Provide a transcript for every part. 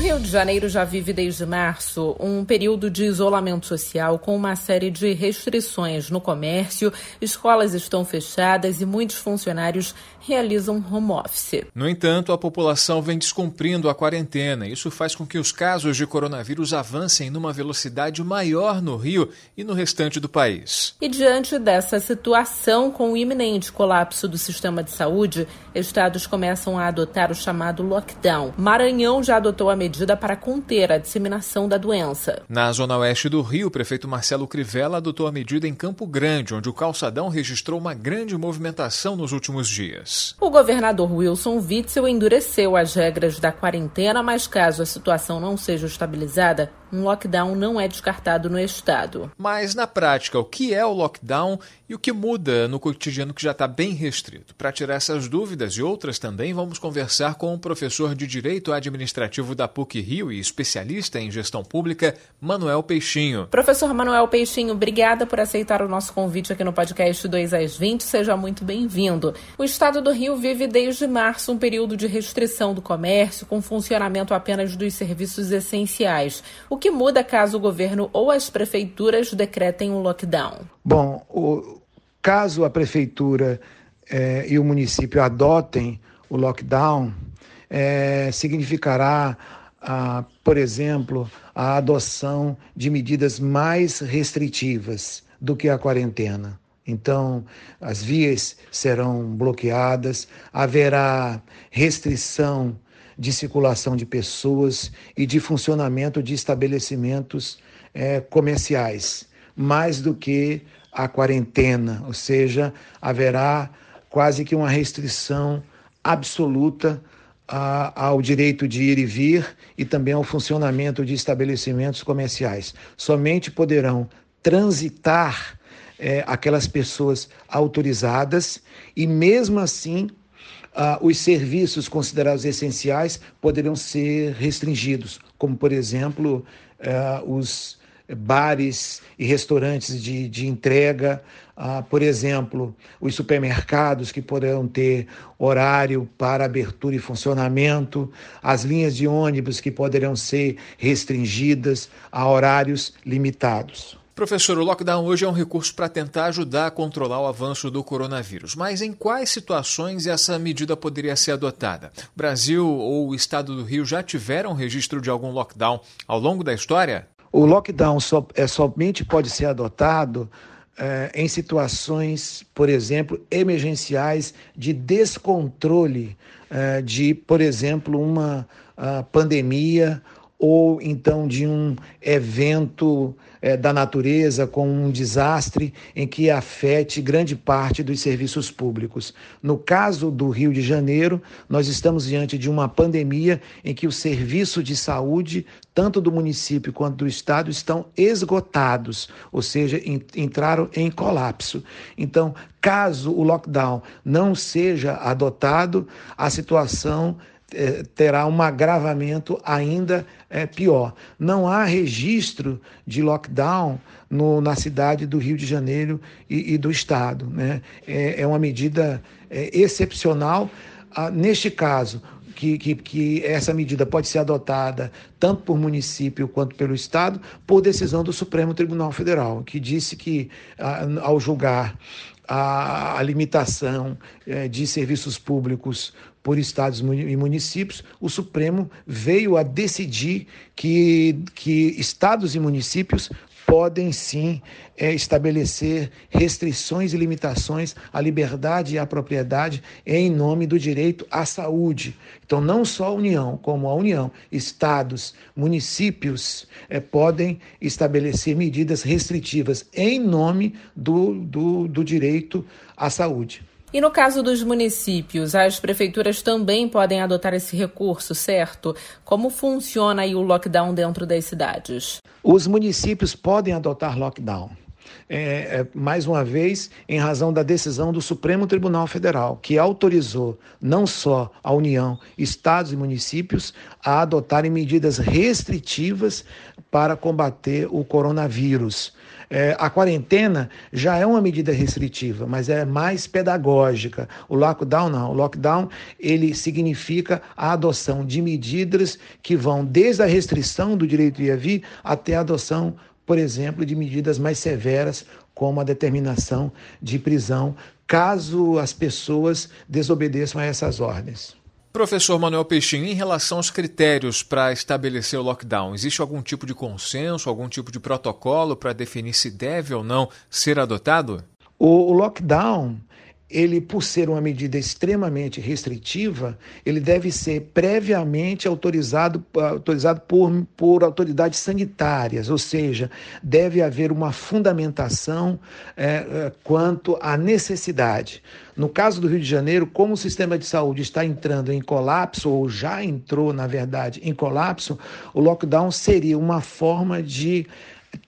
Rio de Janeiro já vive desde março um período de isolamento social com uma série de restrições no comércio, escolas estão fechadas e muitos funcionários realizam home office. No entanto, a população vem descumprindo a quarentena. Isso faz com que os casos de coronavírus avancem numa velocidade maior no Rio e no restante do país. E diante dessa situação, com o iminente colapso do sistema de saúde, estados começam a adotar o chamado lockdown. Maranhão já adotou a medida para conter a disseminação da doença. Na zona oeste do Rio, o prefeito Marcelo Crivella adotou a medida em Campo Grande, onde o calçadão registrou uma grande movimentação nos últimos dias. O governador Wilson Witzel endureceu as regras da quarentena, mas caso a situação não seja estabilizada, um lockdown não é descartado no estado. Mas na prática, o que é o lockdown e o que muda no cotidiano que já está bem restrito? Para tirar essas dúvidas e outras também, vamos conversar com o professor de Direito Administrativo da PUC Rio e especialista em gestão pública, Manuel Peixinho. Professor Manuel Peixinho, obrigada por aceitar o nosso convite aqui no podcast 2 às 20. Seja muito bem-vindo. O estado do Rio vive desde março um período de restrição do comércio, com funcionamento apenas dos serviços essenciais. O que muda caso o governo ou as prefeituras decretem um lockdown? Bom, o, caso a prefeitura eh, e o município adotem o lockdown, eh, significará, ah, por exemplo, a adoção de medidas mais restritivas do que a quarentena. Então, as vias serão bloqueadas, haverá restrição de circulação de pessoas e de funcionamento de estabelecimentos é, comerciais, mais do que a quarentena, ou seja, haverá quase que uma restrição absoluta a, ao direito de ir e vir e também ao funcionamento de estabelecimentos comerciais. Somente poderão transitar é, aquelas pessoas autorizadas e, mesmo assim, os serviços considerados essenciais poderão ser restringidos, como, por exemplo, ah, os bares e restaurantes de, de entrega, ah, por exemplo, os supermercados que poderão ter horário para abertura e funcionamento, as linhas de ônibus que poderão ser restringidas a horários limitados. Professor, o lockdown hoje é um recurso para tentar ajudar a controlar o avanço do coronavírus. Mas em quais situações essa medida poderia ser adotada? O Brasil ou o estado do Rio já tiveram registro de algum lockdown ao longo da história? O lockdown só, é, somente pode ser adotado é, em situações, por exemplo, emergenciais de descontrole é, de, por exemplo, uma pandemia ou então de um evento é, da natureza com um desastre em que afete grande parte dos serviços públicos. No caso do Rio de Janeiro, nós estamos diante de uma pandemia em que o serviço de saúde, tanto do município quanto do estado, estão esgotados, ou seja, entraram em colapso. Então, caso o lockdown não seja adotado, a situação é, terá um agravamento ainda é, pior. Não há registro de lockdown no, na cidade do Rio de Janeiro e, e do Estado. Né? É, é uma medida é, excepcional. Ah, neste caso, que, que, que, essa medida pode ser adotada tanto por município quanto pelo Estado, por decisão do Supremo Tribunal Federal, que disse que, ah, ao julgar a, a limitação é, de serviços públicos por estados e municípios, o Supremo veio a decidir que, que estados e municípios podem sim é, estabelecer restrições e limitações à liberdade e à propriedade em nome do direito à saúde. Então, não só a União, como a União, estados, municípios é, podem estabelecer medidas restritivas em nome do, do, do direito à saúde. E no caso dos municípios, as prefeituras também podem adotar esse recurso, certo? Como funciona aí o lockdown dentro das cidades? Os municípios podem adotar lockdown. é, é, mais uma vez, em razão da decisão do Supremo Tribunal Federal, que autorizou não só a União, estados e municípios a adotarem medidas restritivas para combater o coronavírus. É, a quarentena já é uma medida restritiva, mas é mais pedagógica. O lockdown não. O lockdown ele significa a adoção de medidas que vão desde a restrição do direito de ir vir até a adoção, por exemplo, de medidas mais severas, como a determinação de prisão, caso as pessoas desobedeçam a essas ordens. Professor Manuel Peixinho, em relação aos critérios para estabelecer o lockdown, existe algum tipo de consenso, algum tipo de protocolo para definir se deve ou não ser adotado? O, o lockdown ele, por ser uma medida extremamente restritiva, ele deve ser previamente autorizado, autorizado por, por autoridades sanitárias, ou seja, deve haver uma fundamentação é, é, quanto à necessidade. No caso do Rio de Janeiro, como o sistema de saúde está entrando em colapso, ou já entrou, na verdade, em colapso, o lockdown seria uma forma de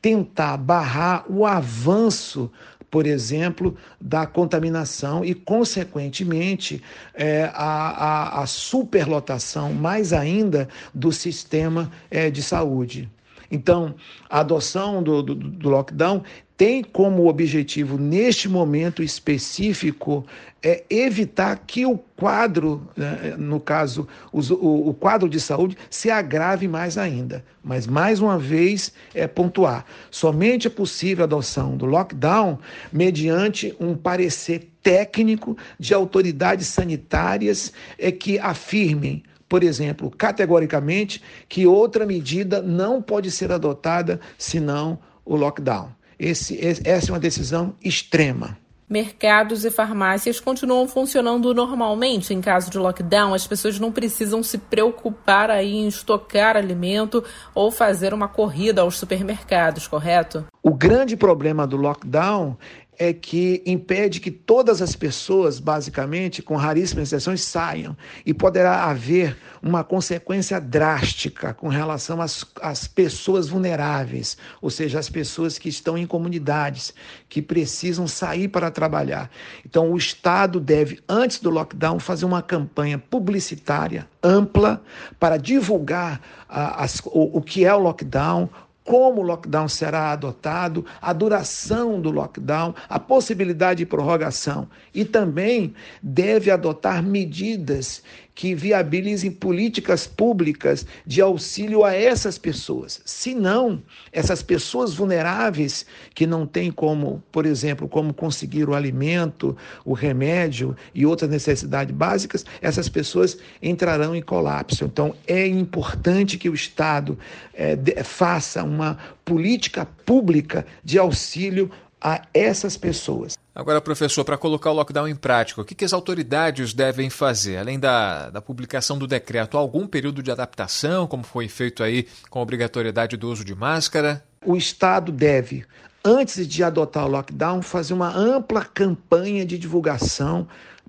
tentar barrar o avanço por exemplo, da contaminação e, consequentemente, é, a, a, a, superlotação, mais ainda, do sistema é, de saúde. Então, a adoção do, do, do lockdown tem como objetivo, neste momento específico, é evitar que o quadro, né, no caso, o, o, quadro de saúde, se agrave mais ainda. Mas, mais uma vez, é pontuar: somente é possível a adoção do lockdown mediante um parecer técnico de autoridades sanitárias é, que afirmem por exemplo, categoricamente, que outra medida não pode ser adotada senão o lockdown. Esse, essa é uma decisão extrema. Mercados e farmácias continuam funcionando normalmente em caso de lockdown. As pessoas não precisam se preocupar aí em estocar alimento ou fazer uma corrida aos supermercados, correto? O grande problema do lockdown é que impede que todas as pessoas, basicamente, com raríssimas exceções, saiam. E poderá haver uma consequência drástica com relação às, às pessoas vulneráveis, ou seja, as pessoas que estão em comunidades, que precisam sair para trabalhar. Então, o Estado deve, antes do lockdown, fazer uma campanha publicitária ampla para divulgar as, o, o que é o lockdown, como o lockdown será adotado, a duração do lockdown, a possibilidade de prorrogação. E também deve adotar medidas que viabilizem políticas públicas de auxílio a essas pessoas. Se não, essas pessoas vulneráveis que não têm como, por exemplo, como conseguir o alimento, o remédio e outras necessidades básicas, essas pessoas entrarão em colapso. Então, é importante que o Estado é, de, faça uma política pública de auxílio a essas pessoas. Agora, professor, para colocar o lockdown em prática, o que, que as autoridades devem fazer? Além da, da publicação do decreto, algum período de adaptação, como foi feito aí com a obrigatoriedade do uso de máscara? O Estado deve, antes de adotar o lockdown, fazer uma ampla campanha de divulgação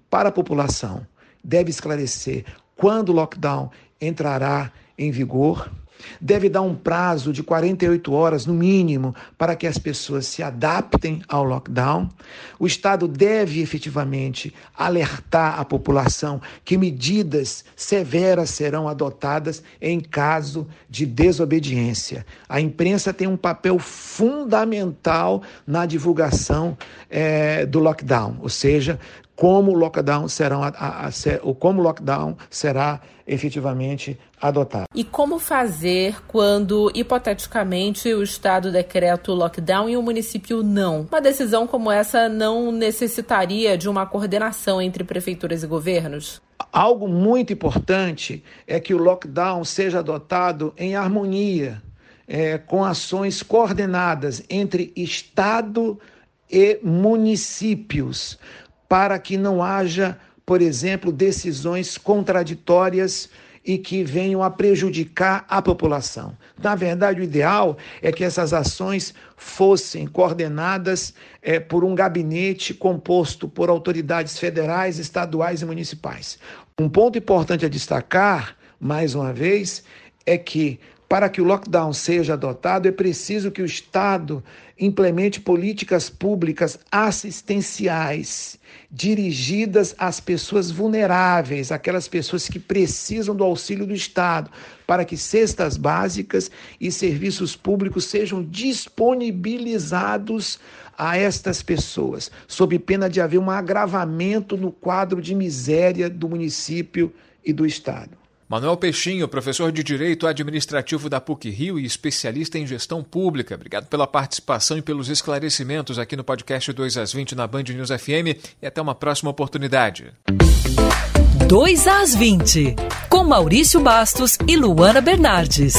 para a população. Deve esclarecer quando o lockdown entrará em vigor, deve dar um prazo de 48 horas, no mínimo, para que as pessoas se adaptem ao lockdown. O Estado deve efetivamente alertar a população que medidas severas serão adotadas em caso de desobediência. A imprensa tem um papel fundamental na divulgação é, do lockdown, ou seja, como o lockdown será, a, a, a, como o lockdown será efetivamente adotado. E como fazer quando, hipoteticamente, o Estado decreta o lockdown e o município não? Uma decisão como essa não necessitaria de uma coordenação entre prefeituras e governos? Algo muito importante é que o lockdown seja adotado em harmonia, é, com ações coordenadas entre Estado e municípios para que não haja, por exemplo, decisões contraditórias e que venham a prejudicar a população. Na verdade, o ideal é que essas ações fossem coordenadas é, por um gabinete composto por autoridades federais, estaduais e municipais. Um ponto importante a destacar, mais uma vez, é que Para que o lockdown seja adotado, é preciso que o Estado implemente políticas públicas assistenciais dirigidas às pessoas vulneráveis, aquelas pessoas que precisam do auxílio do Estado, para que cestas básicas e serviços públicos sejam disponibilizados a estas pessoas, sob pena de haver um agravamento no quadro de miséria do município e do Estado. Manuel Peixinho, professor de Direito Administrativo da PUC Rio e especialista em gestão pública. Obrigado pela participação e pelos esclarecimentos aqui no podcast 2 às 20 na Band News FM e até uma próxima oportunidade. 2 às 20, com Maurício Bastos e Luana Bernardes.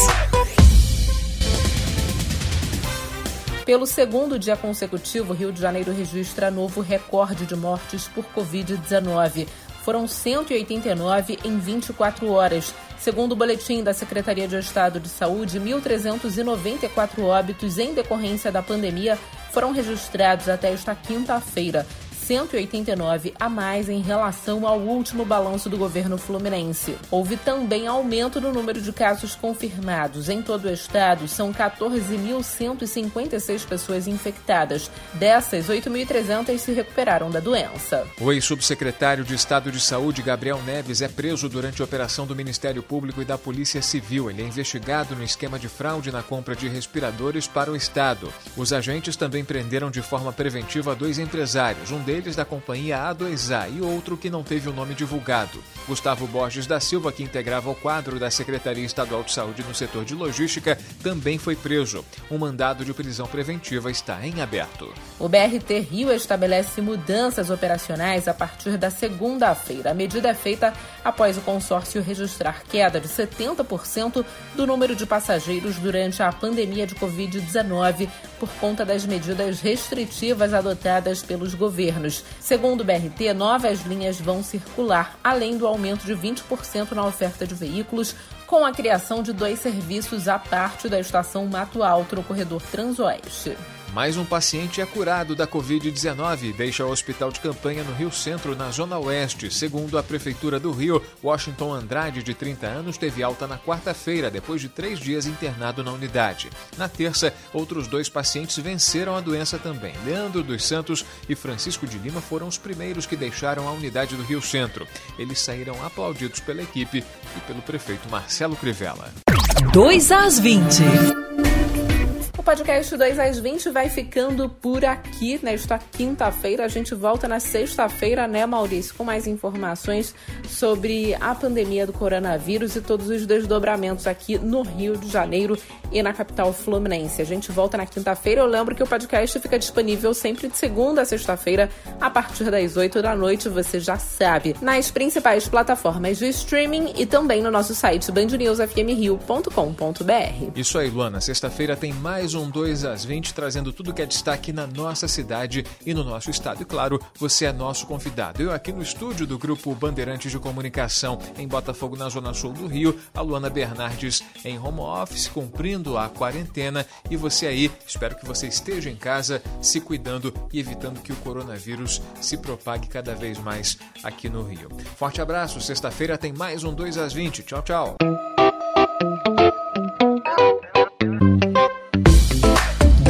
Pelo segundo dia consecutivo, Rio de Janeiro registra novo recorde de mortes por Covid-19 foram 189 em 24 horas. Segundo o boletim da Secretaria de Estado de Saúde, 1.394 óbitos em decorrência da pandemia foram registrados até esta quinta-feira. 189 a mais em relação ao último balanço do governo fluminense. Houve também aumento no número de casos confirmados. Em todo o estado, são 14.156 pessoas infectadas. Dessas, 8.300 se recuperaram da doença. O ex-subsecretário de Estado de Saúde, Gabriel Neves, é preso durante a operação do Ministério Público e da Polícia Civil. Ele é investigado no esquema de fraude na compra de respiradores para o Estado. Os agentes também prenderam de forma preventiva dois empresários. Um deles deles da companhia A2A e outro que não teve o nome divulgado. Gustavo Borges da Silva, que integrava o quadro da Secretaria Estadual de Saúde no setor de logística, também foi preso. Um mandado de prisão preventiva está em aberto. O BRT Rio estabelece mudanças operacionais a partir da segunda-feira. A medida é feita após o consórcio registrar queda de 70% do número de passageiros durante a pandemia de Covid-19 por conta das medidas restritivas adotadas pelos governos anos. Segundo o BRT, novas linhas vão circular, além do aumento de 20% na oferta de veículos, com a criação de dois serviços à parte da estação Mato Alto no corredor Transoeste. Mais um paciente é curado da Covid-19 e deixa o hospital de campanha no Rio Centro, na Zona Oeste. Segundo a Prefeitura do Rio, Washington Andrade, de 30 anos, teve alta na quarta-feira, depois de três dias internado na unidade. Na terça, outros dois pacientes venceram a doença também. Leandro dos Santos e Francisco de Lima foram os primeiros que deixaram a unidade do Rio Centro. Eles saíram aplaudidos pela equipe e pelo prefeito Marcelo Crivella. 2 às 20 podcast 2 às 20 vai ficando por aqui nesta quinta-feira. A gente volta na sexta-feira, né, Maurício, com mais informações sobre a pandemia do coronavírus e todos os desdobramentos aqui no Rio de Janeiro e na capital fluminense. A gente volta na quinta-feira. Eu lembro que o podcast fica disponível sempre de segunda a sexta-feira, a partir das 8 da noite, você já sabe, nas principais plataformas de streaming e também no nosso site bandnewsfmrio.com.br. Isso aí, Luana. Sexta-feira tem mais um 2 às 20, trazendo tudo que é destaque na nossa cidade e no nosso estado. E claro, você é nosso convidado. Eu aqui no estúdio do Grupo Bandeirantes de Comunicação em Botafogo, na Zona Sul do Rio, a Luana Bernardes em home office, cumprindo a quarentena. E você aí, espero que você esteja em casa, se cuidando e evitando que o coronavírus se propague cada vez mais aqui no Rio. Forte abraço, sexta-feira tem mais um 2 às 20. Tchau, tchau.